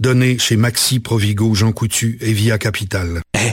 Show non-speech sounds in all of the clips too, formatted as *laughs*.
Donnée chez Maxi, Provigo, Jean Coutu et Via Capital. Eh,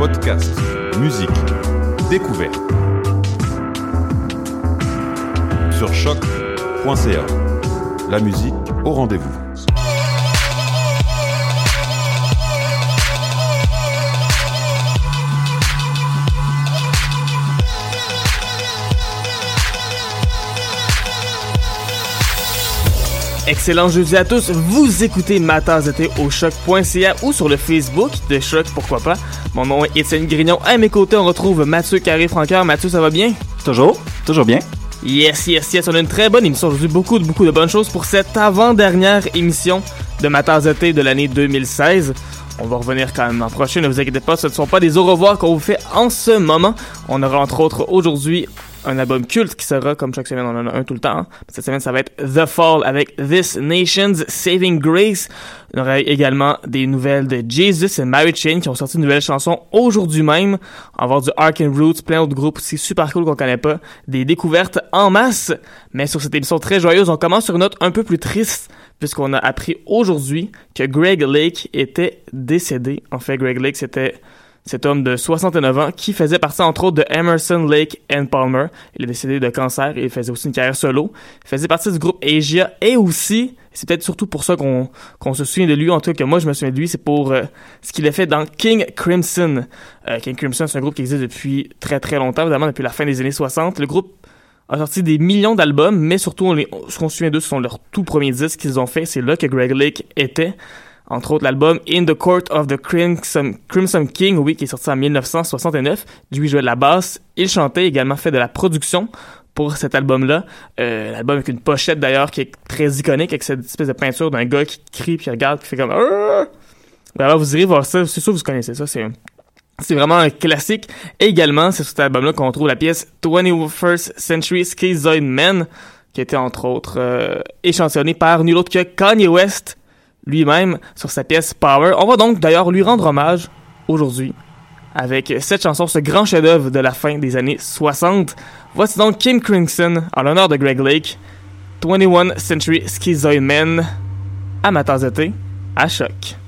Podcast, musique, découverte. Sur choc.ca. La musique au rendez-vous. Excellent jeudi à tous. Vous écoutez ma tasse de thé au choc.ca ou sur le Facebook de Choc, pourquoi pas. Mon nom est Étienne Grignon. À mes côtés, on retrouve Mathieu Carré-Francoeur. Mathieu, ça va bien? Toujours, toujours bien. Yes, yes, yes. On a une très bonne émission aujourd'hui. Beaucoup, beaucoup de bonnes choses pour cette avant-dernière émission de ma tasse de thé de l'année 2016. On va revenir quand même l'an prochain, ne vous inquiétez pas, ce ne sont pas des au revoir qu'on vous fait en ce moment. On aura entre autres aujourd'hui un album culte qui sera, comme chaque semaine, on en a un tout le temps. Cette semaine, ça va être The Fall avec This Nation's Saving Grace. On aura également des nouvelles de Jesus et Mary Chain qui ont sorti une nouvelle chanson aujourd'hui même. On va avoir du Ark and Roots, plein d'autres groupes aussi super cool qu'on connaît pas. Des découvertes en masse. Mais sur cette émission très joyeuse, on commence sur une note un peu plus triste puisqu'on a appris aujourd'hui que Greg Lake était décédé. En fait, Greg Lake, c'était cet homme de 69 ans qui faisait partie entre autres de Emerson, Lake and Palmer. Il est décédé de cancer et il faisait aussi une carrière solo. Il faisait partie du groupe Asia et aussi, c'est peut-être surtout pour ça qu'on se souvient de lui, en tout cas que moi je me souviens de lui, c'est pour euh, ce qu'il a fait dans King Crimson. Euh, King Crimson, c'est un groupe qui existe depuis très très longtemps, évidemment depuis la fin des années 60. Le groupe a sorti des millions d'albums, mais surtout on les, ce qu'on se souvient d'eux, ce sont leurs tout premiers disques qu'ils ont fait. C'est là que Greg Lake était. Entre autres, l'album In the Court of the Crimson, King, oui, qui est sorti en 1969. Lui jouait de la basse. Il chantait également fait de la production pour cet album-là. Euh, l'album avec une pochette d'ailleurs qui est très iconique avec cette espèce de peinture d'un gars qui crie puis regarde qui fait comme Ah! Vraiment, vous irez voir ça. C'est sûr que vous connaissez ça. C'est c'est vraiment un classique. Et également, c'est sur cet album-là qu'on trouve la pièce 21st Century Schizoid Man, qui été entre autres euh, échantillonnée par nul autre que Kanye West lui-même sur sa pièce Power. On va donc d'ailleurs lui rendre hommage aujourd'hui avec cette chanson, ce grand chef-d'œuvre de la fin des années 60. Voici donc Kim Crimson en l'honneur de Greg Lake, 21 Century Schizoid Man, à ma tasse de thé, à choc.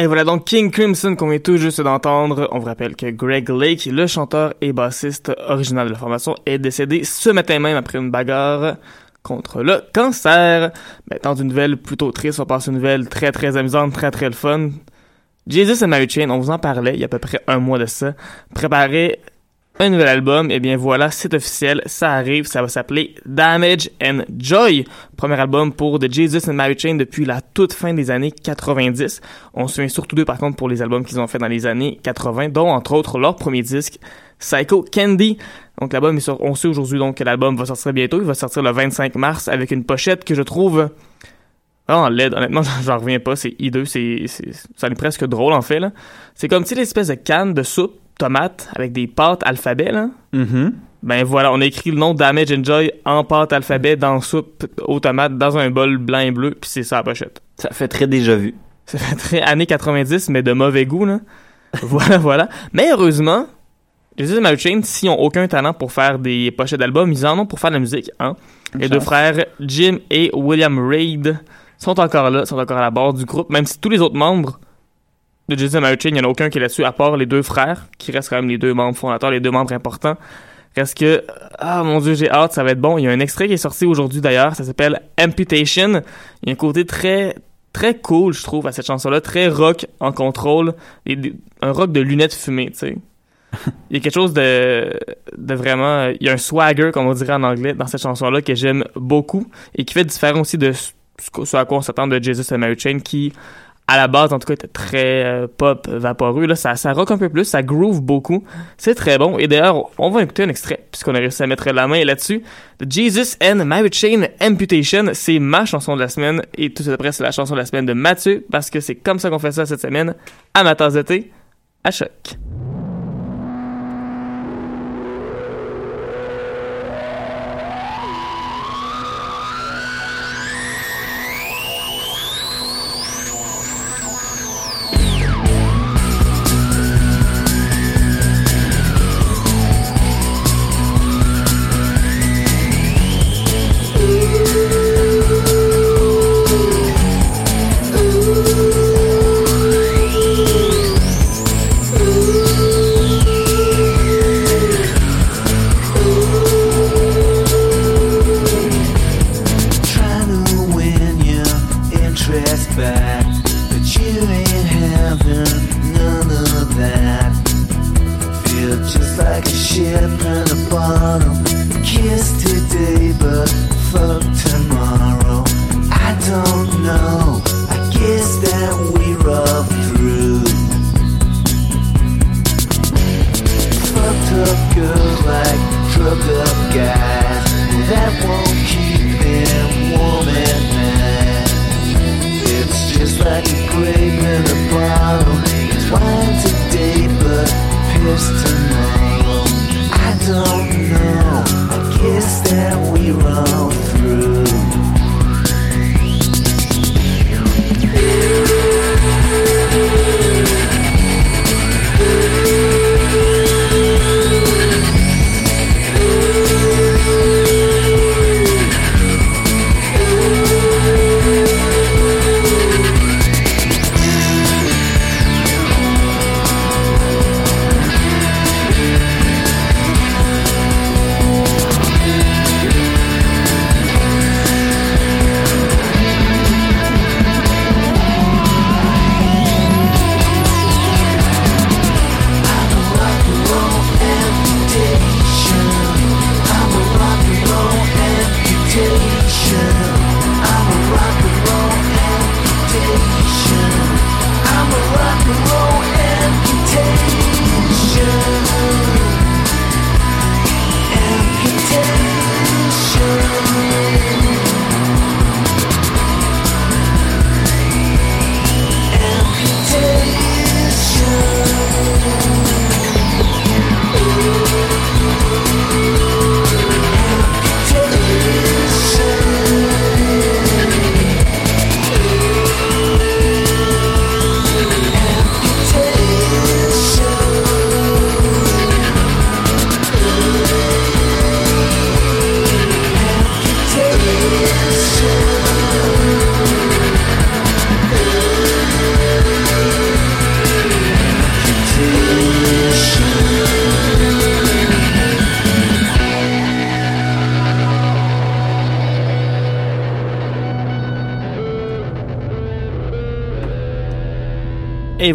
Et voilà donc King Crimson qu'on vient tout juste d'entendre. On vous rappelle que Greg Lake, le chanteur et bassiste original de la formation, est décédé ce matin même après une bagarre contre le cancer. Maintenant, une nouvelle plutôt triste, on passe une nouvelle très très amusante, très très fun. Jesus and Mary Chain, on vous en parlait il y a à peu près un mois de ça. Préparez un nouvel album, et eh bien voilà, c'est officiel, ça arrive, ça va s'appeler Damage and Joy, premier album pour The Jesus and Mary Chain depuis la toute fin des années 90. On se souvient surtout d'eux par contre pour les albums qu'ils ont fait dans les années 80, dont entre autres leur premier disque, Psycho Candy. Donc l'album on sait aujourd'hui donc que l'album va sortir bientôt, il va sortir le 25 mars avec une pochette que je trouve en LED, honnêtement, *laughs* j'en reviens pas, c'est hideux, c'est, ça est presque drôle en fait là. C'est comme si l'espèce de canne de soupe tomate avec des pâtes alphabet, là. Mm-hmm. Ben voilà, on a écrit le nom Damage Enjoy en pâte alphabet dans soupe aux tomates dans un bol blanc et bleu, puis c'est ça la pochette. Ça fait très déjà vu. Ça fait très années 90, mais de mauvais goût, là. *laughs* voilà, voilà. Mais heureusement, les Mary Chain, s'ils ont aucun talent pour faire des pochettes d'albums, ils en ont pour faire de la musique, hein. Les deux frères, Jim et William Reid, sont encore là, sont encore à la barre du groupe, même si tous les autres membres de Jason Chain, il n'y en a aucun qui est là-dessus, à part les deux frères, qui restent quand même les deux membres fondateurs, les deux membres importants. Reste que, ah mon dieu, j'ai hâte, ça va être bon. Il y a un extrait qui est sorti aujourd'hui d'ailleurs, ça s'appelle Amputation. Il y a un côté très, très cool, je trouve, à cette chanson-là, très rock en contrôle, un rock de lunettes fumées, tu sais. *laughs* il y a quelque chose de, de vraiment, il y a un swagger, comme on dirait en anglais, dans cette chanson-là que j'aime beaucoup et qui fait différent aussi de ce à quoi on s'attend de Jesus and Mary Chain qui à la base, en tout cas, était très euh, pop vaporeux. Là, ça, ça rock un peu plus, ça groove beaucoup. C'est très bon. Et d'ailleurs, on va écouter un extrait, puisqu'on a réussi à mettre la main là-dessus. Jesus and Mary Chain Amputation, c'est ma chanson de la semaine. Et tout après, c'est la chanson de la semaine de Mathieu, parce que c'est comme ça qu'on fait ça cette semaine, à ma d'été, à choc.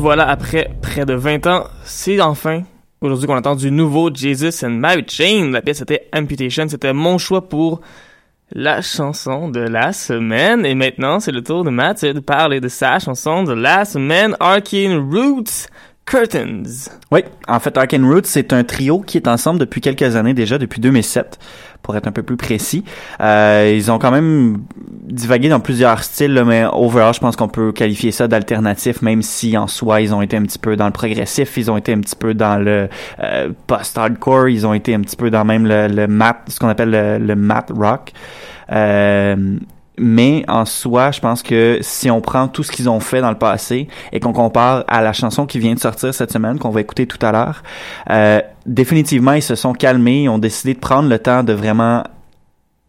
Voilà, après près de 20 ans, c'est enfin aujourd'hui qu'on entend du nouveau Jesus and Mary Chain. La pièce était Amputation. C'était mon choix pour la chanson de la semaine. Et maintenant, c'est le tour de Mathieu de parler de sa chanson de la semaine, Arcane Roots. Curtains. Oui, en fait, Arcane Roots, c'est un trio qui est ensemble depuis quelques années déjà, depuis 2007, pour être un peu plus précis. Euh, ils ont quand même divagué dans plusieurs styles, mais overall, je pense qu'on peut qualifier ça d'alternatif, même si en soi, ils ont été un petit peu dans le progressif, ils ont été un petit peu dans le euh, post-hardcore, ils ont été un petit peu dans même le, le mat, ce qu'on appelle le, le mat rock. Euh, mais en soi, je pense que si on prend tout ce qu'ils ont fait dans le passé et qu'on compare à la chanson qui vient de sortir cette semaine, qu'on va écouter tout à l'heure, euh, définitivement, ils se sont calmés, ils ont décidé de prendre le temps de vraiment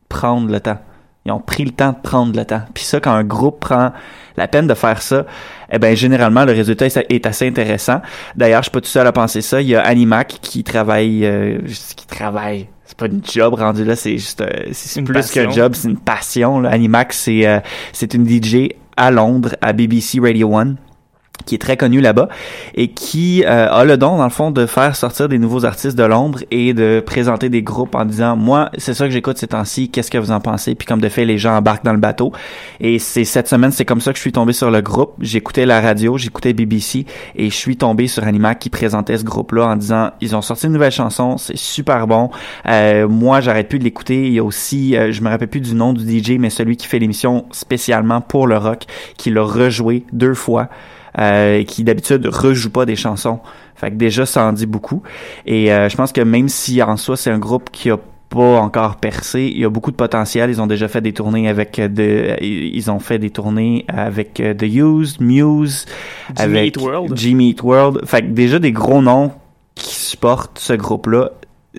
prendre le temps. Ils ont pris le temps de prendre le temps. Puis ça, quand un groupe prend la peine de faire ça, eh ben généralement le résultat est assez intéressant. D'ailleurs, je suis pas tout seul à penser ça. Il y a Animac qui travaille, euh, qui travaille c'est pas une job rendu là, c'est juste euh, c'est plus qu'un job, c'est une passion. Là. Animax, c'est euh, c'est une DJ à Londres, à BBC Radio 1 qui est très connu là-bas et qui euh, a le don dans le fond de faire sortir des nouveaux artistes de l'ombre et de présenter des groupes en disant moi c'est ça que j'écoute ces temps-ci qu'est-ce que vous en pensez? Puis comme de fait les gens embarquent dans le bateau. Et c'est cette semaine c'est comme ça que je suis tombé sur le groupe. J'écoutais la radio j'écoutais BBC et je suis tombé sur Animac qui présentait ce groupe-là en disant ils ont sorti une nouvelle chanson c'est super bon. Euh, moi j'arrête plus de l'écouter. Il y a aussi euh, je me rappelle plus du nom du DJ mais celui qui fait l'émission spécialement pour le rock qui l'a rejoué deux fois euh, qui d'habitude rejoue pas des chansons. Fait que déjà, ça en dit beaucoup. Et euh, je pense que même si en soi, c'est un groupe qui a pas encore percé. Il y a beaucoup de potentiel. Ils ont déjà fait des tournées avec euh, de, ils ont fait des tournées avec euh, The Used, Muse, Jimmy avec Eat World. Jimmy Eat World. Fait que déjà des gros noms qui supportent ce groupe-là.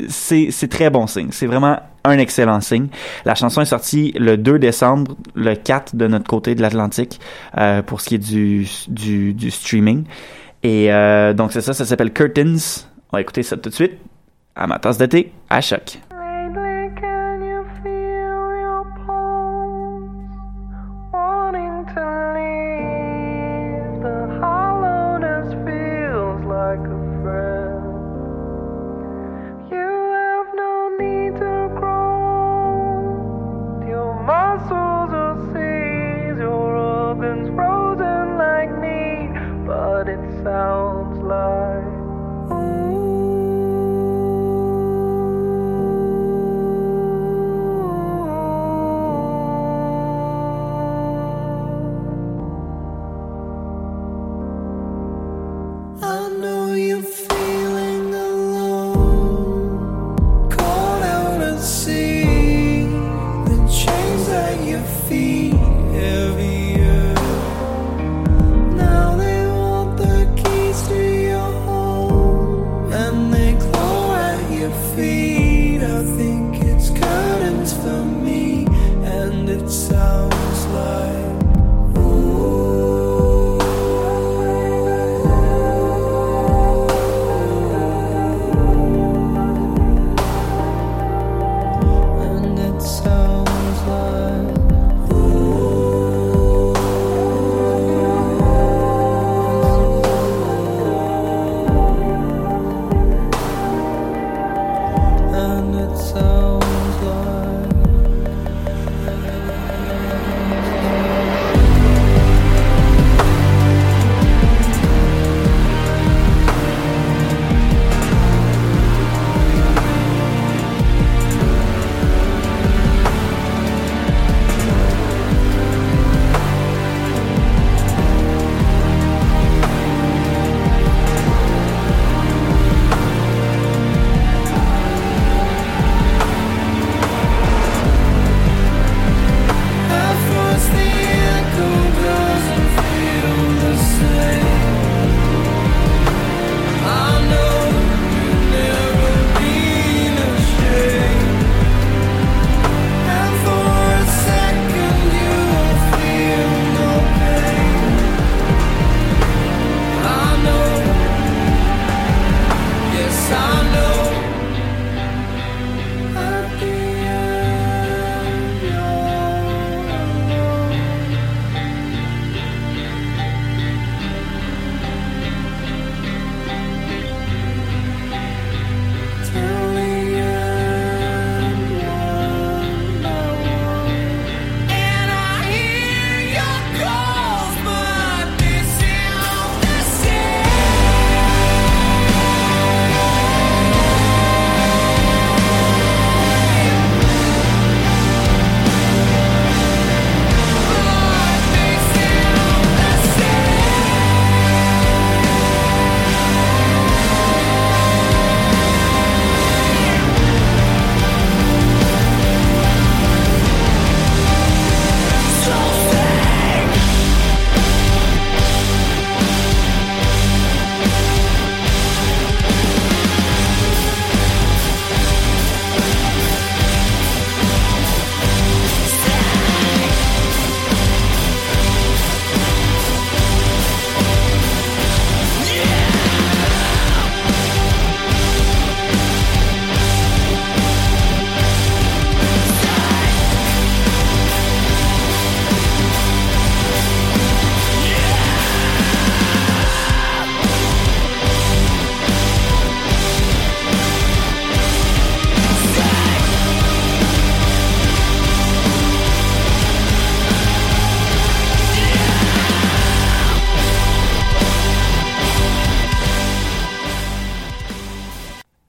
C'est, très bon signe. C'est vraiment un excellent signe. La chanson est sortie le 2 décembre, le 4 de notre côté de l'Atlantique, euh, pour ce qui est du, du, du streaming. Et euh, donc c'est ça, ça s'appelle Curtains. On va écouter ça tout de suite. À ma tasse d'été, à choc.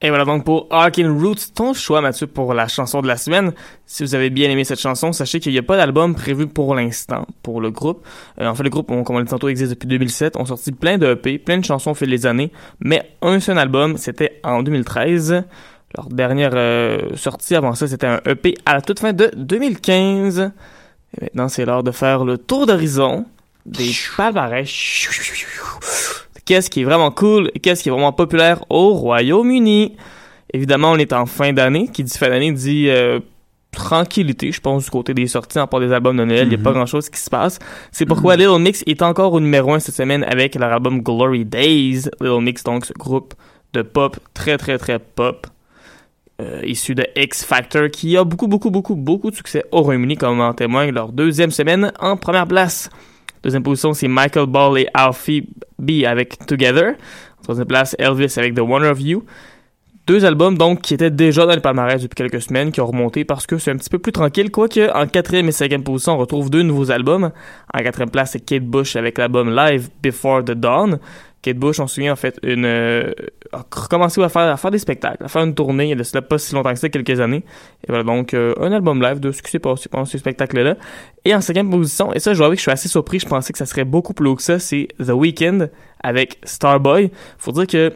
Et voilà donc pour Arkin Roots, ton choix Mathieu pour la chanson de la semaine. Si vous avez bien aimé cette chanson, sachez qu'il n'y a pas d'album prévu pour l'instant pour le groupe. Euh, en fait, le groupe, on, comme on l'a dit tantôt, existe depuis 2007. On sorti plein de EP, plein de chansons au fil des années, mais un seul album, c'était en 2013. Leur dernière euh, sortie avant ça, c'était un EP à la toute fin de 2015. Et maintenant, c'est l'heure de faire le tour d'horizon des palmarès. Qu'est-ce qui est vraiment cool et qu'est-ce qui est vraiment populaire au Royaume-Uni? Évidemment, on est en fin d'année. Qui dit fin d'année dit euh, tranquillité, je pense, du côté des sorties, en part des albums de Noël. Il n'y a pas grand-chose qui se passe. C'est pourquoi Little Mix est encore au numéro 1 cette semaine avec leur album Glory Days. Little Mix, donc, ce groupe de pop très, très, très pop. euh, issu de X Factor, qui a beaucoup, beaucoup, beaucoup, beaucoup de succès au Royaume-Uni, comme en témoigne leur deuxième semaine en première place. Deuxième position, c'est Michael Ball et Alfie B avec Together. Troisième place, Elvis avec The Wonder of You. Deux albums, donc, qui étaient déjà dans le palmarès depuis quelques semaines, qui ont remonté parce que c'est un petit peu plus tranquille. Quoique, en quatrième et cinquième position, on retrouve deux nouveaux albums. En quatrième place, c'est Kate Bush avec l'album Live Before the Dawn. Kate Bush, on se souvient, en fait, une, euh, a recommencé à faire, à faire des spectacles, à faire une tournée, il y a de cela pas si longtemps que ça, quelques années. Et voilà, donc, euh, un album live de ce qui s'est passé pendant ce spectacle-là. Et en cinquième position, et ça, je dois avouer que je suis assez surpris, je pensais que ça serait beaucoup plus haut que ça, c'est The Weeknd avec Starboy. Faut dire que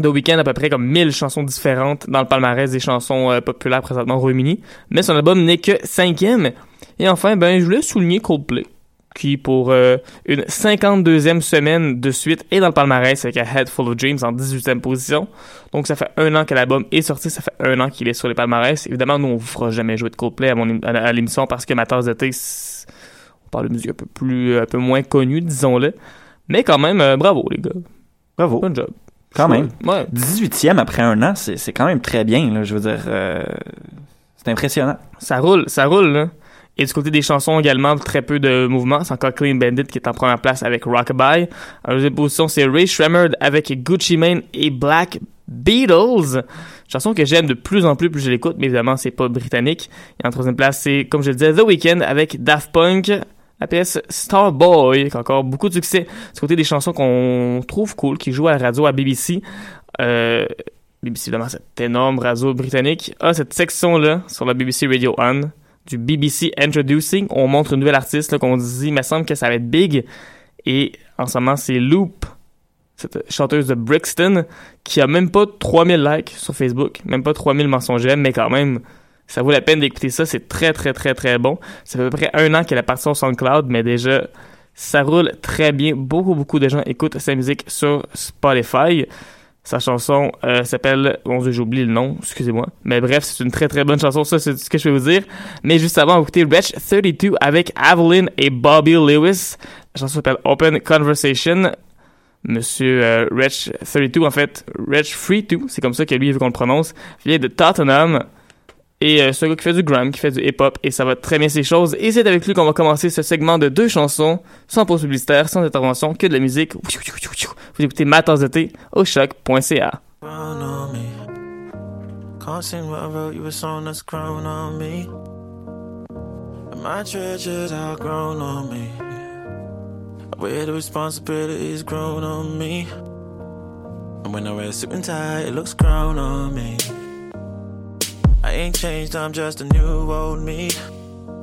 The Weeknd a à peu près comme 1000 chansons différentes dans le palmarès des chansons euh, populaires présentement au Royaume-Uni, mais son album n'est que cinquième. Et enfin, ben, je voulais souligner Coldplay, qui pour euh, une 52e semaine de suite est dans le palmarès avec A Head Full of Dreams en 18e position. Donc ça fait un an que l'album est sorti, ça fait un an qu'il est sur les palmarès. Évidemment, nous on vous fera jamais jouer de Coldplay à, mon à, à l'émission parce que ma tasse d'été, c'est- on parle de musique un peu plus, un peu moins connue, disons-le. Mais quand même, euh, bravo les gars. Bravo. Bon job. Quand même. Ouais. 18e après un an, c'est c'est quand même très bien, là, je veux dire. euh, c'est impressionnant. Ça roule, ça roule, là. Et du côté des chansons également, très peu de mouvements. C'est encore Clean Bandit qui est en première place avec Rockabye. En deuxième position, c'est Ray Shremmerd avec Gucci Mane et Black Beatles. Chanson que j'aime de plus en plus plus je l'écoute, mais évidemment, c'est pas britannique. Et en troisième place, c'est, comme je le disais, The Weeknd avec Daft Punk. La pièce Starboy, qui a encore beaucoup de succès. Du côté des chansons qu'on trouve cool, qui jouent à la radio à BBC. Euh, BBC, évidemment, cette énorme radio britannique, a cette section-là sur la BBC Radio 1 du BBC Introducing. On montre une nouvelle artiste qu'on dit, il me semble que ça va être big. Et en ce moment, c'est Loop, cette chanteuse de Brixton, qui a même pas 3000 likes sur Facebook, même pas 3000 mensonges mais quand même, ça vaut la peine d'écouter ça. C'est très, très, très, très bon. Ça fait à peu près un an qu'elle est partie sur SoundCloud, mais déjà, ça roule très bien. Beaucoup, beaucoup de gens écoutent sa musique sur Spotify. Sa chanson euh, s'appelle... Bon, j'ai le nom, excusez-moi. Mais bref, c'est une très très bonne chanson, ça c'est ce que je vais vous dire. Mais juste avant, on va écouter Wretch 32 avec Avalyn et Bobby Lewis. La chanson s'appelle Open Conversation. Monsieur euh, Wretch 32, en fait, Wretch 32, c'est comme ça que lui veut qu'on le prononce, vient de Tottenham. Et euh, un gars qui fait du grime, qui fait du hip-hop, et ça va très bien ses choses. Et c'est avec lui qu'on va commencer ce segment de deux chansons, sans pause publicitaire, sans intervention, que de la musique. Vous écoutez Ma tasse de au choc.ca. My. I ain't changed, I'm just a new old me.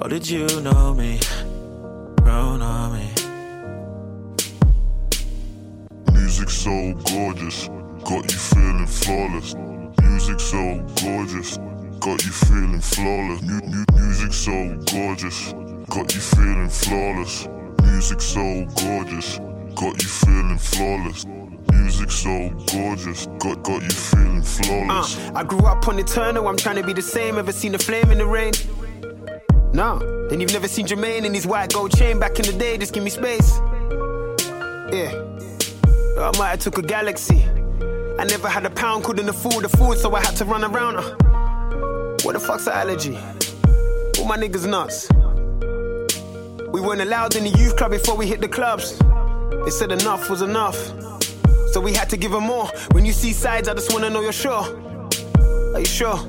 Or did you know me? Grown on me. Music so gorgeous, got you feeling flawless. Music so gorgeous, got you feeling flawless. Mu- mu- music so gorgeous, got you feeling flawless. Music so gorgeous, got you feeling flawless. Music so gorgeous, got got you feeling flawless. Uh, I grew up on Eternal, I'm trying to be the same. Ever seen a flame in the rain? No. Then you've never seen Jermaine in his white gold chain back in the day, just give me space. Yeah. I might have took a galaxy. I never had a pound, couldn't afford the food, so I had to run around. Uh, what the fuck's an allergy? All my niggas nuts. We weren't allowed in the youth club before we hit the clubs. They said enough was enough. So we had to give them more. When you see sides, I just wanna know you're sure. Are you sure?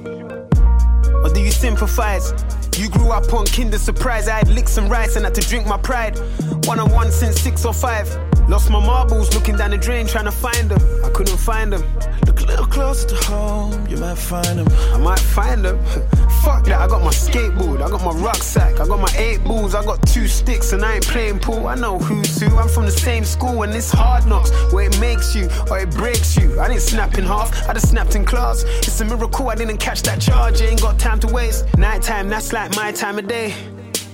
Or do you sympathize? You grew up on Kinder Surprise. I had licks and rice and had to drink my pride. One on one since six or five. Lost my marbles looking down the drain trying to find them. I couldn't find them. Look a little closer to home, you might find them. I might find them. *laughs* Fuck that, I got my skateboard, I got my rucksack, I got my eight balls, I got two sticks and I ain't playing pool. I know who's who, I'm from the same school and it's hard knocks where it makes you or it breaks you. I didn't snap in half, I just snapped in class. It's a miracle I didn't catch that charge, ain't got time to waste. Nighttime, that's like my time of day.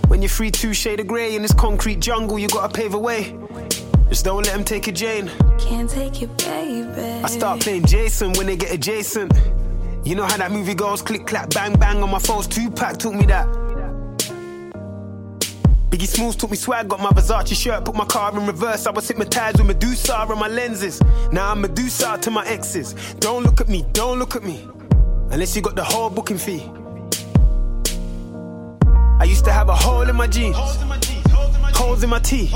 When you're free two shade of grey in this concrete jungle, you gotta pave a way. Just don't let them take a Jane. Can't take you, baby. I start playing Jason when they get adjacent. You know how that movie goes, click, clap, bang, bang on my phones. Tupac taught me that. Biggie Smalls took me swag, got my Versace shirt, put my car in reverse. I was hypnotized with Medusa on my lenses. Now I'm Medusa to my exes. Don't look at me, don't look at me. Unless you got the whole booking fee. I used to have a hole in my jeans, holes in my teeth.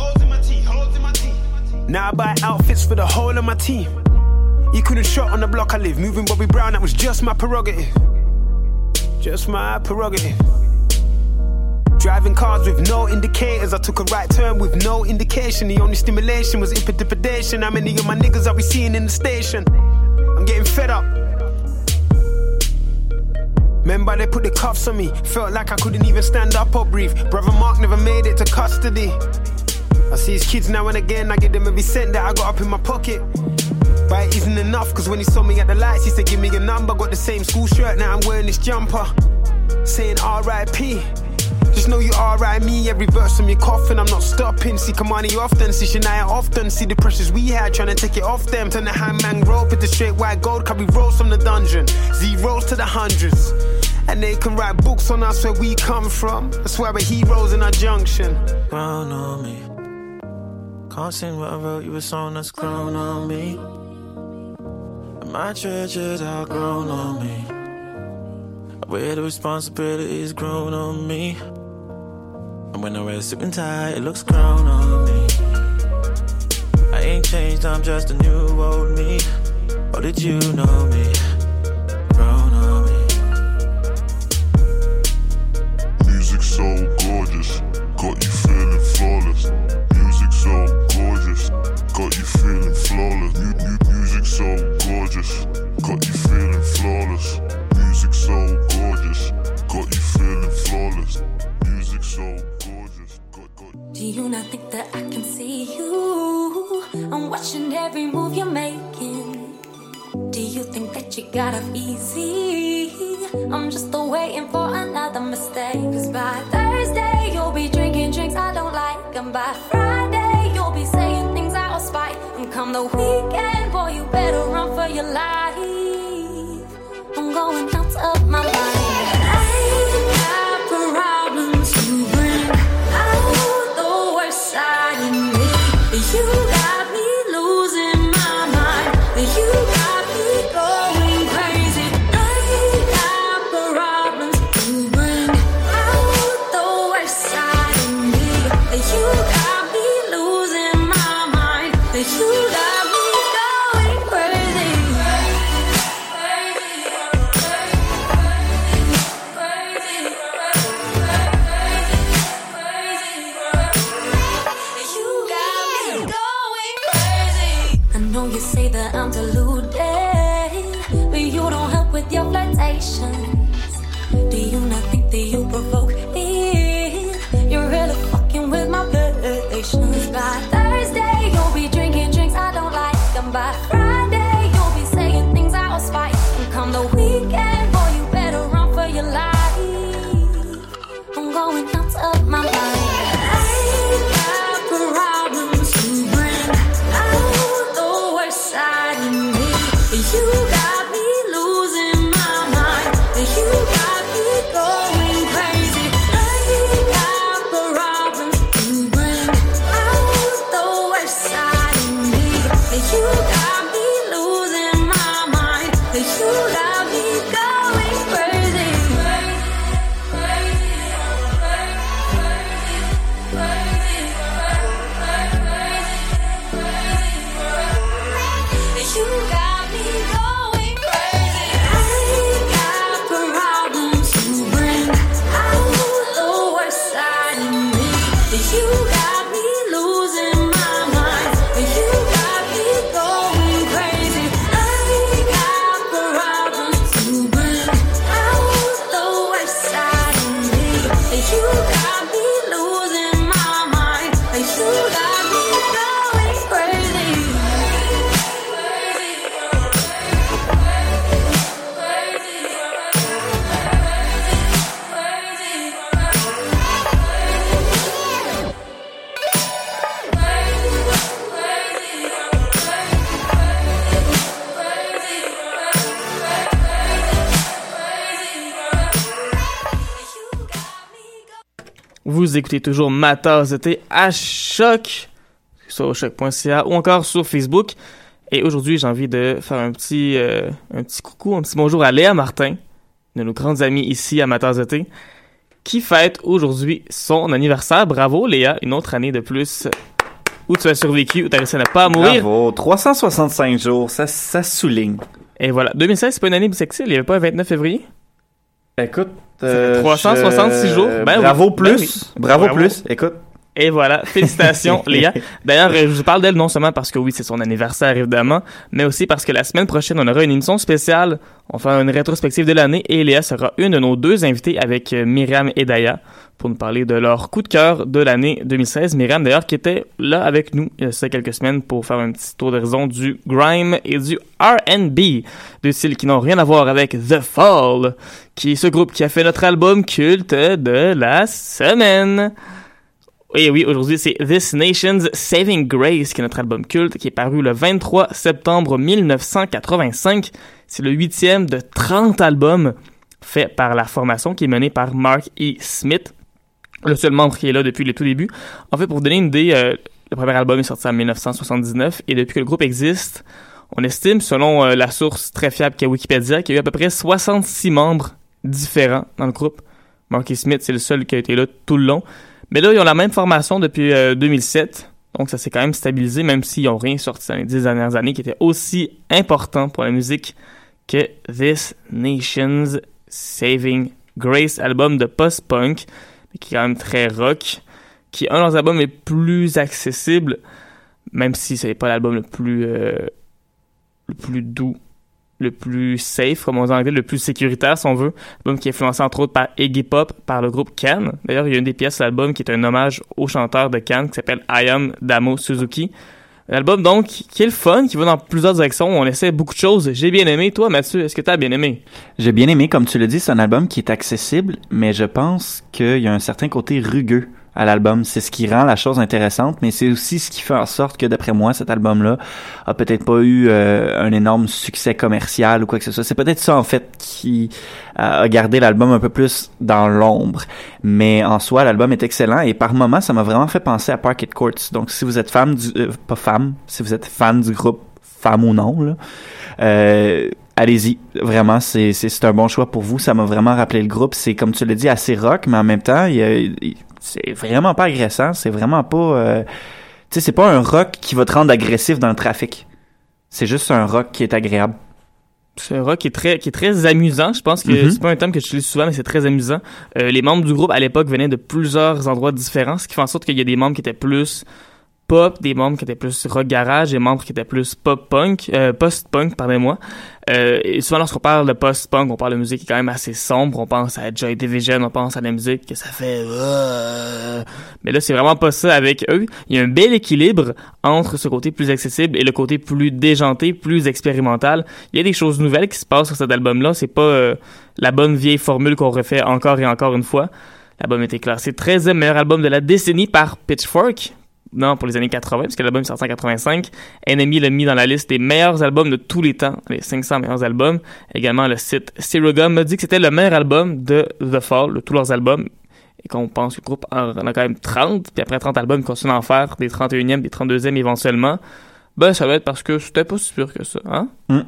Now I buy outfits for the whole of my team. You couldn't shot on the block I live. Moving Bobby Brown, that was just my prerogative. Just my prerogative. Driving cars with no indicators. I took a right turn with no indication. The only stimulation was impedipedation. How many of my niggas are we seeing in the station? I'm getting fed up. Remember they put the cuffs on me. Felt like I couldn't even stand up or breathe. Brother Mark never made it to custody. I see his kids now and again. I give them every cent that I got up in my pocket. But it isn't enough, cause when he saw me at the lights, he said, Give me your number. Got the same school shirt, now I'm wearing this jumper. Saying RIP. Just know you alright me. Every verse from your coffin, I'm not stopping. See Kamani often, see Shania often. See the pressures we had, trying to take it off them. Turn the high handman rope the straight white gold. Carry rolls from the dungeon. Zeros to the hundreds. And they can write books on us where we come from. That's why we're heroes in our junction. Grown on me. Can't sing what I wrote you a song that's grown on me. And my treasures are grown on me. I wear the responsibilities grown on me. And when I wear a suit and tie, it looks grown on me. I ain't changed, I'm just a new old me. Or did you know me? So gorgeous, got you feeling flawless. Music so gorgeous, got you feeling flawless. Music so gorgeous, got, got Do you not think that I can see you? I'm watching every move you're making. Do you think that you got off easy? I'm just waiting for another mistake. Cause by Thursday, you'll be drinking drinks I don't like. And by Friday, you'll be saying spite. And come the weekend, boy, you better run for your life. I'm going out of my mind. Know you say that I'm deluded, but you don't help with your flirtations. Do you not think that you provoke it? You're really fucking with my patience. Vous écoutez toujours ma tasse de thé à choc, sur choc.ca ou encore sur Facebook. Et aujourd'hui, j'ai envie de faire un petit, euh, un petit coucou, un petit bonjour à Léa Martin, de nos grandes amies ici à ma tasse de thé, qui fête aujourd'hui son anniversaire. Bravo Léa, une autre année de plus où tu as survécu, où tu as réussi à ne pas mourir. Bravo, 365 jours, ça, ça souligne. Et voilà, 2016, c'est pas une année bissexuelle, il n'y avait pas un 29 février? Écoute, Ça fait 366 jours. Ben bravo oui, ben plus, oui. bravo, Bravo. plus, écoute. Et voilà, félicitations *laughs* Léa. D'ailleurs, euh, je vous parle d'elle non seulement parce que oui, c'est son anniversaire évidemment, mais aussi parce que la semaine prochaine, on aura une émission spéciale. On fera une rétrospective de l'année et Léa sera une de nos deux invités avec euh, Myriam et Daya pour nous parler de leur coup de cœur de l'année 2016. Myriam d'ailleurs qui était là avec nous il y a quelques semaines pour faire un petit tour d'horizon du grime et du R&B, deux styles qui n'ont rien à voir avec The Fall, qui est ce groupe qui a fait notre album culte de la semaine. Et oui, aujourd'hui, c'est This Nation's Saving Grace, qui est notre album culte, qui est paru le 23 septembre 1985. C'est le huitième de 30 albums faits par la formation qui est menée par Mark E. Smith, le seul membre qui est là depuis le tout début. En fait, pour vous donner une idée, euh, le premier album est sorti en 1979 et depuis que le groupe existe, on estime, selon euh, la source très fiable qu'est Wikipédia, qu'il y a eu à peu près 66 membres différents dans le groupe. Mark E. Smith, c'est le seul qui a été là tout le long. Mais là, ils ont la même formation depuis euh, 2007. Donc, ça s'est quand même stabilisé, même s'ils n'ont rien sorti dans les dix dernières années qui était aussi important pour la musique que This Nation's Saving Grace, album de post-punk, mais qui est quand même très rock, qui est un de leurs albums les plus accessibles, même si ce n'est pas l'album le plus euh, le plus doux, le plus safe, comme on dit en anglais, le plus sécuritaire, si on veut. Album qui est influencé entre autres par Iggy Pop, par le groupe Can. D'ailleurs, il y a une des pièces de l'album qui est un hommage au chanteur de Can qui s'appelle I Am Damo Suzuki. L'album, donc, qui est le fun, qui va dans plusieurs directions. On essaie beaucoup de choses. J'ai bien aimé. Toi, Mathieu, est-ce que t'as bien aimé? J'ai bien aimé, comme tu le dis, c'est un album qui est accessible, mais je pense qu'il y a un certain côté rugueux à l'album. C'est ce qui rend la chose intéressante, mais c'est aussi ce qui fait en sorte que, d'après moi, cet album-là a peut-être pas eu euh, un énorme succès commercial ou quoi que ce soit. C'est peut-être ça, en fait, qui euh, a gardé l'album un peu plus dans l'ombre. Mais en soi, l'album est excellent et par moments, ça m'a vraiment fait penser à Parquet Courts. Donc, si vous êtes fan du... euh, pas femme, si vous êtes fan du groupe, femme ou non, là, euh, allez-y. Vraiment, c'est, un bon choix pour vous. Ça m'a vraiment rappelé le groupe. C'est, comme tu l'as dit, assez rock, mais en même temps, il y a- il- c'est vraiment pas agressant. C'est vraiment pas... euh, tu sais, c'est pas un rock qui va te rendre agressif dans le trafic. C'est juste un rock qui est agréable. C'est un rock qui est très, qui est très amusant. Je pense que Mhm. c'est pas un thème que j'utilise souvent, mais c'est très amusant. Euh, les membres du groupe à l'époque venaient de plusieurs endroits différents, ce qui fait en sorte qu'il y a des membres qui étaient plus pop, des membres qui étaient plus rock garage, des membres qui étaient plus pop punk, euh, post punk, pardonnez-moi. Euh, et souvent lorsqu'on parle de post punk, on parle de musique qui est quand même assez sombre. On pense à Joy Division, on pense à la musique que ça fait. euh, Mais là, c'est vraiment pas ça avec eux. Il y a un bel équilibre entre ce côté plus accessible et le côté plus déjanté, plus expérimental. Il y a des choses nouvelles qui se passent sur cet album-là. C'est pas euh, la bonne vieille formule qu'on refait encore et encore une fois. L'album été classé 13e meilleur album de la décennie par Pitchfork. Non, pour les années 80, puisque l'album est sorti en 85. NME l'a mis dans la liste des meilleurs albums de tous les temps, les 500 meilleurs albums. Également, le site Serogum m'a dit que c'était le meilleur album de The Fall, de tous leurs albums. Et qu'on pense que le groupe en en a quand même 30, puis après 30 albums, ils continuent d'en faire des 31e, des 32e éventuellement. Ben, ça va être parce que c'était pas si sûr que ça, hein? Mm.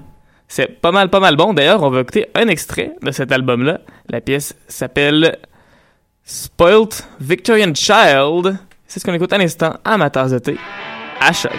C'est pas mal, pas mal bon. D'ailleurs, on va écouter un extrait de cet album-là. La pièce s'appelle Spoilt Victorian Child. C'est ce qu'on écoute à l'instant à ma tasse de thé, à choc.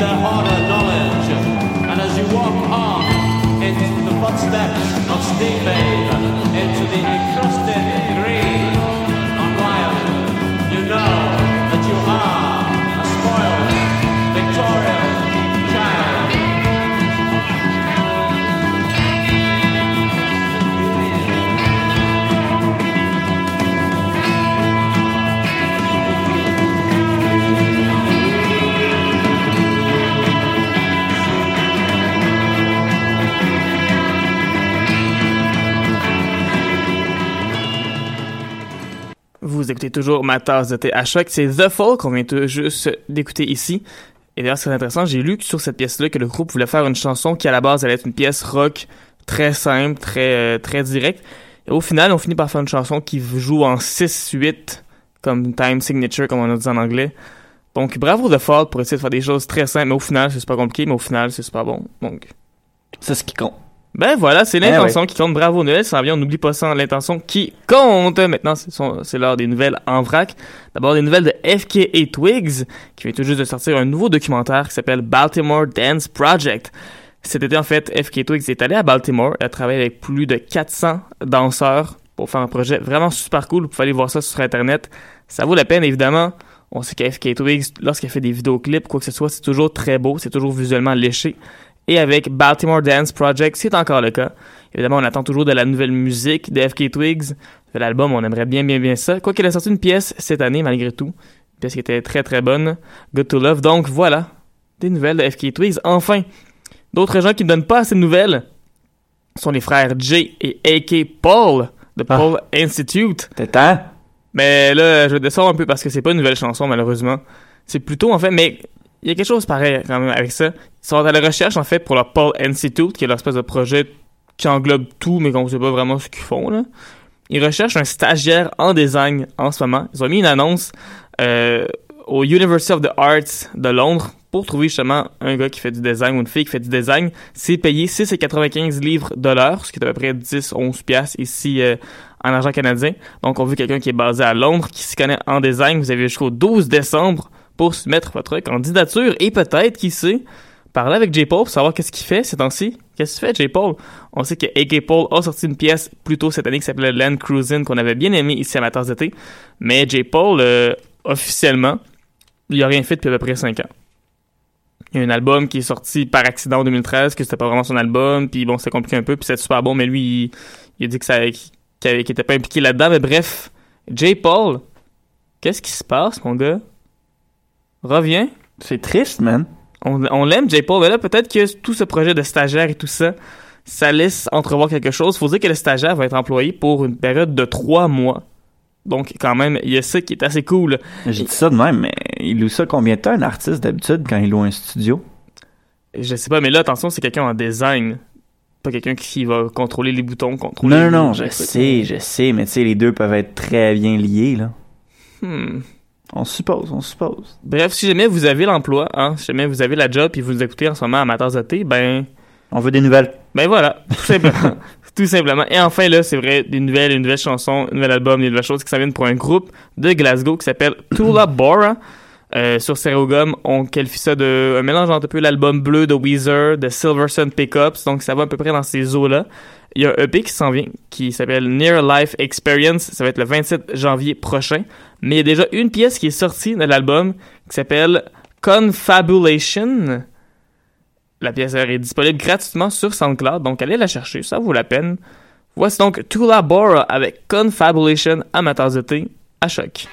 the horror knowledge. And as you walk on into the footsteps of Steve into the encrusted Toujours ma tasse de thé à choc. C'est The Fall qu'on vient juste d'écouter ici. Et d'ailleurs, c'est intéressant, j'ai lu sur cette pièce-là que le groupe voulait faire une chanson qui à la base allait être une pièce rock très simple, très euh, très directe. Et au final, on finit par faire une chanson qui joue en 6-8 comme time signature comme on a dit en anglais. Donc bravo The Fall pour essayer de faire des choses très simples, mais au final, c'est super compliqué, mais au final, c'est super bon. Donc c'est ce qui compte. Ben voilà, c'est Eh l'intention ouais. qui compte. Bravo Noël, ça vient, on n'oublie pas ça, l'intention qui compte. Maintenant, c'est l'heure des nouvelles en vrac. D'abord, des nouvelles de FKA Twigs, qui vient tout juste de sortir un nouveau documentaire qui s'appelle Baltimore Dance Project. Cet été, en fait, FKA Twigs est allé à Baltimore et a travaillé avec plus de 400 danseurs pour faire un projet vraiment super cool. Vous pouvez aller voir ça sur Internet. Ça vaut la peine, évidemment. On sait qu'FK Twigs, lorsqu'elle fait des vidéoclips, quoi que ce soit, c'est toujours très beau, c'est toujours visuellement léché. Et avec Baltimore Dance Project, c'est encore le cas. Évidemment, on attend toujours de la nouvelle musique de FK Twigs. De l'album, on aimerait bien, bien, bien ça. Quoi qu'il a sorti une pièce cette année, malgré tout. Une pièce qui était très, très bonne. Good to Love. Donc, voilà. Des nouvelles de FK Twigs. Enfin, d'autres gens qui ne donnent pas assez de nouvelles sont les frères Jay et AK Paul de Paul Institute. T'es temps? Mais là, je descends un peu parce que c'est pas une nouvelle chanson, malheureusement. C'est plutôt, en fait, mais il y a quelque chose pareil quand même avec ça. Ils sont à la recherche, en fait, pour leur Paul Institute, qui est leur espèce de projet qui englobe tout, mais qu'on sait pas vraiment ce qu'ils font, là. Ils recherchent un stagiaire en design en ce moment. Ils ont mis une annonce euh, au University of the Arts de Londres pour trouver justement un gars qui fait du design ou une fille qui fait du design. C'est payé 6,95 livres de l'heure, ce qui est à peu près 10-11 piastres ici euh, en argent canadien. Donc on veut quelqu'un qui est basé à Londres, qui s'y connaît en design. Vous avez jusqu'au 12 décembre pour soumettre votre candidature et peut-être, qui sait, parler avec J. Paul pour savoir qu'est-ce qu'il fait ces temps-ci. Qu'est-ce qu'il fait, J. Paul? On sait que A.K. Paul a sorti une pièce plus tôt cette année qui s'appelait Land Cruisin' qu'on avait bien aimé ici à Matars d'été. Mais J. Paul, euh, officiellement, il a rien fait depuis à peu près 5 ans. Il y a un album qui est sorti par accident en 2013, que c'était pas vraiment son album, puis bon, c'était compliqué un peu, puis c'était super bon, mais lui, il, a dit que ça, qu'il qu'il était pas impliqué là-dedans, mais bref, J. Paul, qu'est-ce qui se passe, mon gars? Reviens. C'est triste, man. On, on l'aime, J. Paul, mais là, peut-être que tout ce projet de stagiaire et tout ça, ça laisse entrevoir quelque chose. Faut dire que le stagiaire va être employé pour une période de trois mois. Donc, quand même, il y a ça qui est assez cool. J'ai dit ça de même, mais il loue ça combien de temps un artiste d'habitude quand il loue un studio? Je sais pas, mais là, attention, c'est quelqu'un en design. Pas quelqu'un qui va contrôler les boutons, contrôler Non, les- non, non, je sais, je sais, mais tu sais, les deux peuvent être très bien liés, là. Hmm. On suppose, on suppose. Bref, si jamais vous avez l'emploi, hein, si jamais vous avez la job et vous nous écoutez en ce moment à thé, ben... On veut des nouvelles. Ben voilà, tout simplement. *laughs* tout simplement. Et enfin, là, c'est vrai, des nouvelles, une nouvelle chanson, un nouvel album, des nouvelles choses qui viennent pour un groupe de Glasgow qui s'appelle Tula *clears throat* Bora. Euh, sur Serogum, on qualifie ça de un mélange entre un peu l'album bleu de Weezer, de Silverson Pickups, donc ça va à peu près dans ces eaux-là. Il y a un EP qui s'en vient, qui s'appelle Near Life Experience, ça va être le 27 janvier prochain, mais il y a déjà une pièce qui est sortie de l'album qui s'appelle Confabulation. La pièce est disponible gratuitement sur SoundCloud, donc allez la chercher, ça vaut la peine. Voici donc Tula Bora avec Confabulation tasse de thé à choc.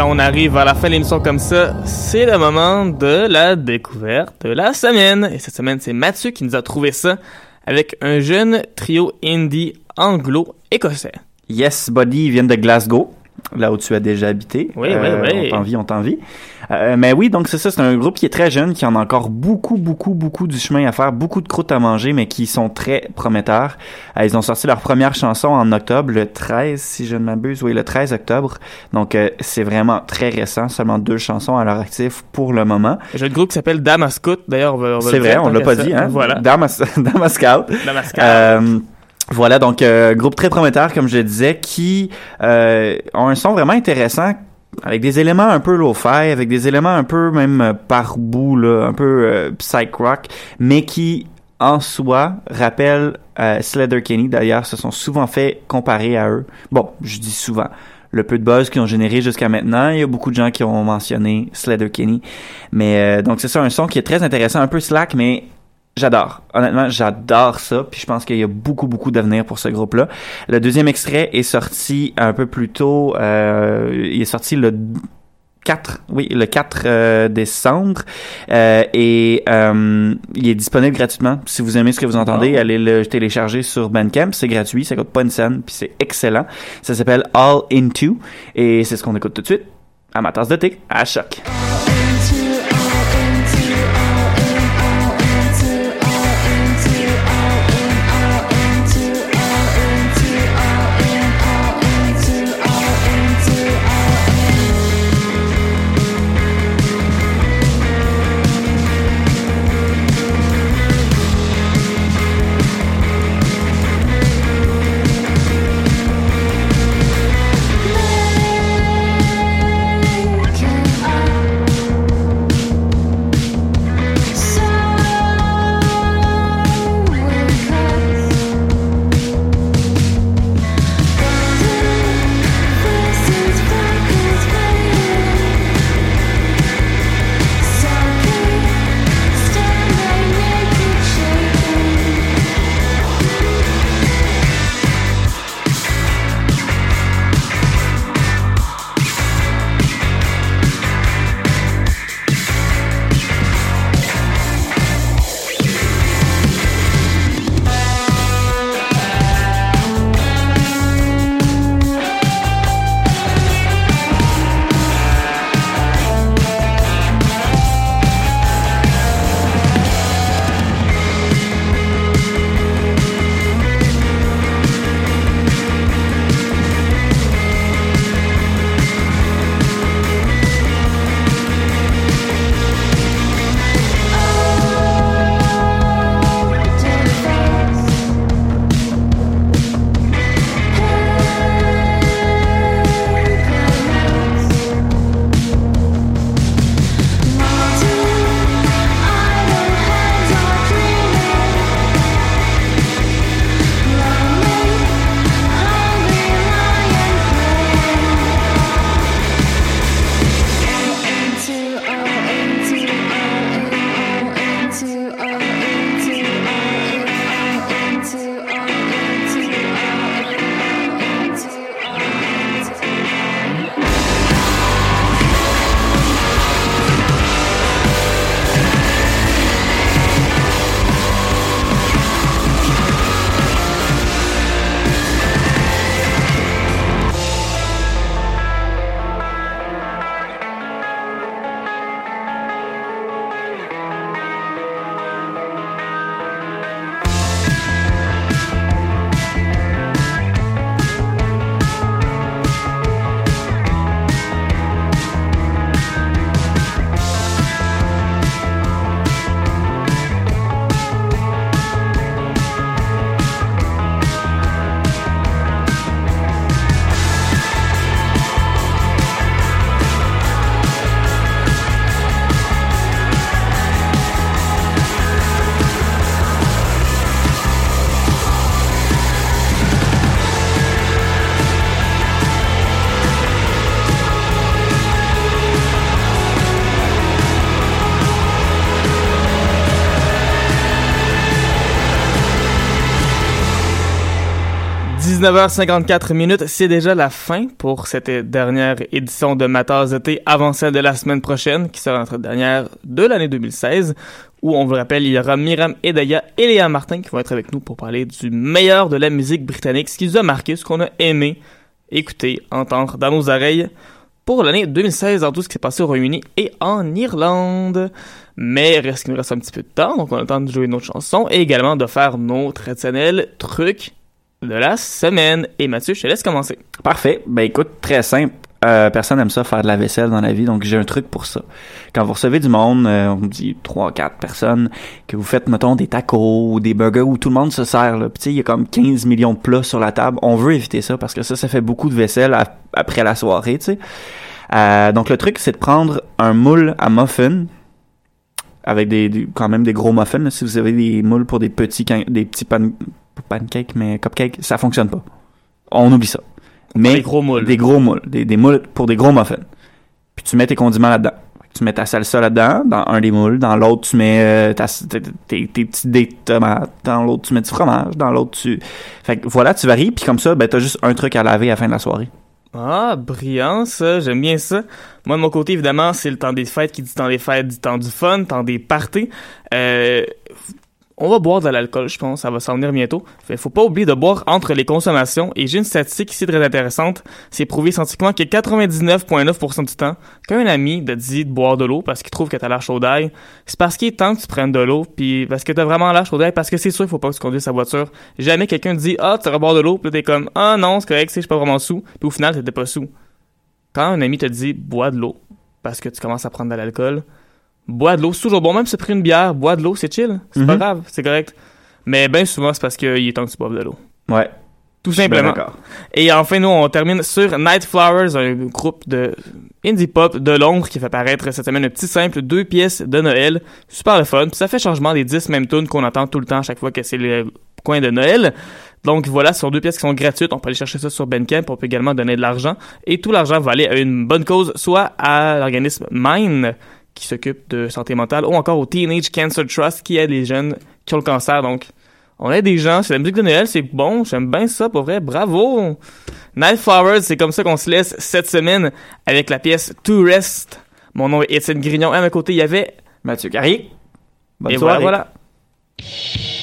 Quand on arrive à la fin de l'émission comme ça, c'est le moment de la découverte de la semaine. Et cette semaine, c'est Mathieu qui nous a trouvé ça avec un jeune trio indie anglo-écossais. Yes, Buddy viennent de Glasgow, là où tu as déjà habité. Oui, Euh, oui, oui. On t'envie, on t'envie. Euh, mais oui, donc c'est ça, c'est un groupe qui est très jeune, qui en a encore beaucoup, beaucoup, beaucoup du chemin à faire, beaucoup de croûtes à manger, mais qui sont très prometteurs. Euh, ils ont sorti leur première chanson en octobre, le 13, si je ne m'abuse, oui, le 13 octobre. Donc euh, c'est vraiment très récent, seulement deux chansons à leur actif pour le moment. J'ai un groupe qui s'appelle Damascout, d'ailleurs. on va- on va C'est le vrai, on l'a pas ça. dit, hein? Voilà. Damas, *laughs* Damascout. Damascout. Euh, voilà, donc euh, groupe très prometteur, comme je le disais, qui euh, ont un son vraiment intéressant, avec des éléments un peu lo-fi, avec des éléments un peu même euh, par bout, un peu euh, psych rock, mais qui en soi rappellent euh, Slater Kenny. D'ailleurs, se sont souvent fait comparer à eux. Bon, je dis souvent. Le peu de buzz qu'ils ont généré jusqu'à maintenant, il y a beaucoup de gens qui ont mentionné Slater Kenny. Mais euh, donc c'est ça, un son qui est très intéressant, un peu slack, mais J'adore. Honnêtement, j'adore ça. Puis je pense qu'il y a beaucoup, beaucoup d'avenir pour ce groupe-là. Le deuxième extrait est sorti un peu plus tôt. euh, il est sorti le 4, oui, le 4 euh, décembre. Euh, et euh, il est disponible gratuitement. Si vous aimez ce que vous entendez, allez le télécharger sur Bandcamp. C'est gratuit, ça coûte pas une scène, puis c'est excellent. Ça s'appelle All Into. Et c'est ce qu'on écoute tout de suite à ma tasse de thé, à choc. 19h54 minutes, c'est déjà la fin pour cette dernière édition de Ma tasse de thé avant celle de la semaine prochaine, qui sera notre dernière de l'année 2016, où on vous rappelle, il y aura Miram Edaya et Léa Martin qui vont être avec nous pour parler du meilleur de la musique britannique, ce qui nous a marqué, ce qu'on a aimé écouter, entendre dans nos oreilles pour l'année 2016 dans tout ce qui s'est passé au Royaume-Uni et en Irlande. Mais il reste qu'il nous reste un petit peu de temps, donc on a le temps de jouer notre chanson et également de faire nos traditionnels trucs de la semaine. Et Mathieu, je te laisse commencer. Parfait. Ben écoute, très simple. Euh, personne n'aime ça faire de la vaisselle dans la vie, donc j'ai un truc pour ça. Quand vous recevez du monde, euh, on vous dit trois, quatre personnes, que vous faites, mettons, des tacos ou des burgers où tout le monde se sert, là. Puis il y a comme 15 millions de plats sur la table. On veut éviter ça parce que ça, ça fait beaucoup de vaisselle après la soirée, tu sais. Euh, donc le truc, c'est de prendre un moule à muffin, avec des, quand même des gros muffins. là. Si vous avez des moules pour des petits des petits pan, pas pancakes mais cupcakes, ça fonctionne pas. On oublie ça. Mais des gros moules. Des gros moules, des, des moules pour des gros muffins. Puis tu mets tes condiments là-dedans. Tu mets ta salsa là-dedans, dans un des moules. Dans l'autre, tu mets euh, ta- tes, tes, tes petits dés de tomates. Dans l'autre, tu mets du fromage. Dans l'autre, tu... Fait que voilà, tu varies. Puis comme ça, ben, t'as juste un truc à laver à la fin de la soirée. Ah, brillant ça, j'aime bien ça. Moi de mon côté, évidemment, c'est le temps des fêtes qui dit temps des fêtes, dit temps du fun, temps des parties. Euh, on va boire de l'alcool, je pense, ça va s'en venir bientôt. Fait, faut pas oublier de boire entre les consommations. Et j'ai une statistique ici très intéressante. C'est prouvé scientifiquement que 99,9% du temps, qu'un ami te dit de boire de l'eau parce qu'il trouve que t'as l'air chaud d'ail, c'est parce qu'il est temps que tu prennes de l'eau, puis parce que t'as vraiment l'air chaud d'ail, parce que c'est sûr qu'il faut pas que tu conduises sa voiture. Jamais quelqu'un te dit, ah, tu vas boire de l'eau, puis t'es comme, ah non, c'est correct, je suis pas vraiment sous. Puis au final, t'étais pas sous. Quand un ami te dit, bois de l'eau, parce que tu commences à prendre de l'alcool, bois de l'eau, c'est toujours bon, même si tu pris une bière, bois de l'eau, c'est chill, c'est pas Mhm. grave, c'est correct. Mais bien souvent, c'est parce qu'il est temps que tu boives de l'eau. Ouais. Tout simplement. Et enfin, nous, on termine sur Night Flowers, un groupe de indie pop de Londres qui fait paraître cette semaine un petit simple deux pièces de Noël. Super le fun. Puis ça fait changement des 10 mêmes tunes qu'on entend tout le temps à chaque fois que c'est le coin de Noël. Donc voilà, ce sont deux pièces qui sont gratuites. On peut aller chercher ça sur Bandcamp. On peut également donner de l'argent. Et tout l'argent va aller à une bonne cause, soit à l'organisme Mine, qui s'occupe de santé mentale, ou encore au Teenage Cancer Trust, qui aide les jeunes qui ont le cancer. Donc, on aide des gens, c'est la musique de Noël, c'est bon, j'aime bien ça, pour vrai, bravo! Night Flowers, c'est comme ça qu'on se laisse cette semaine avec la pièce To Rest. Mon nom est Étienne Grignon, à mes côtés, il y avait Mathieu Carrier. Bonne Et soirée. voilà, voilà.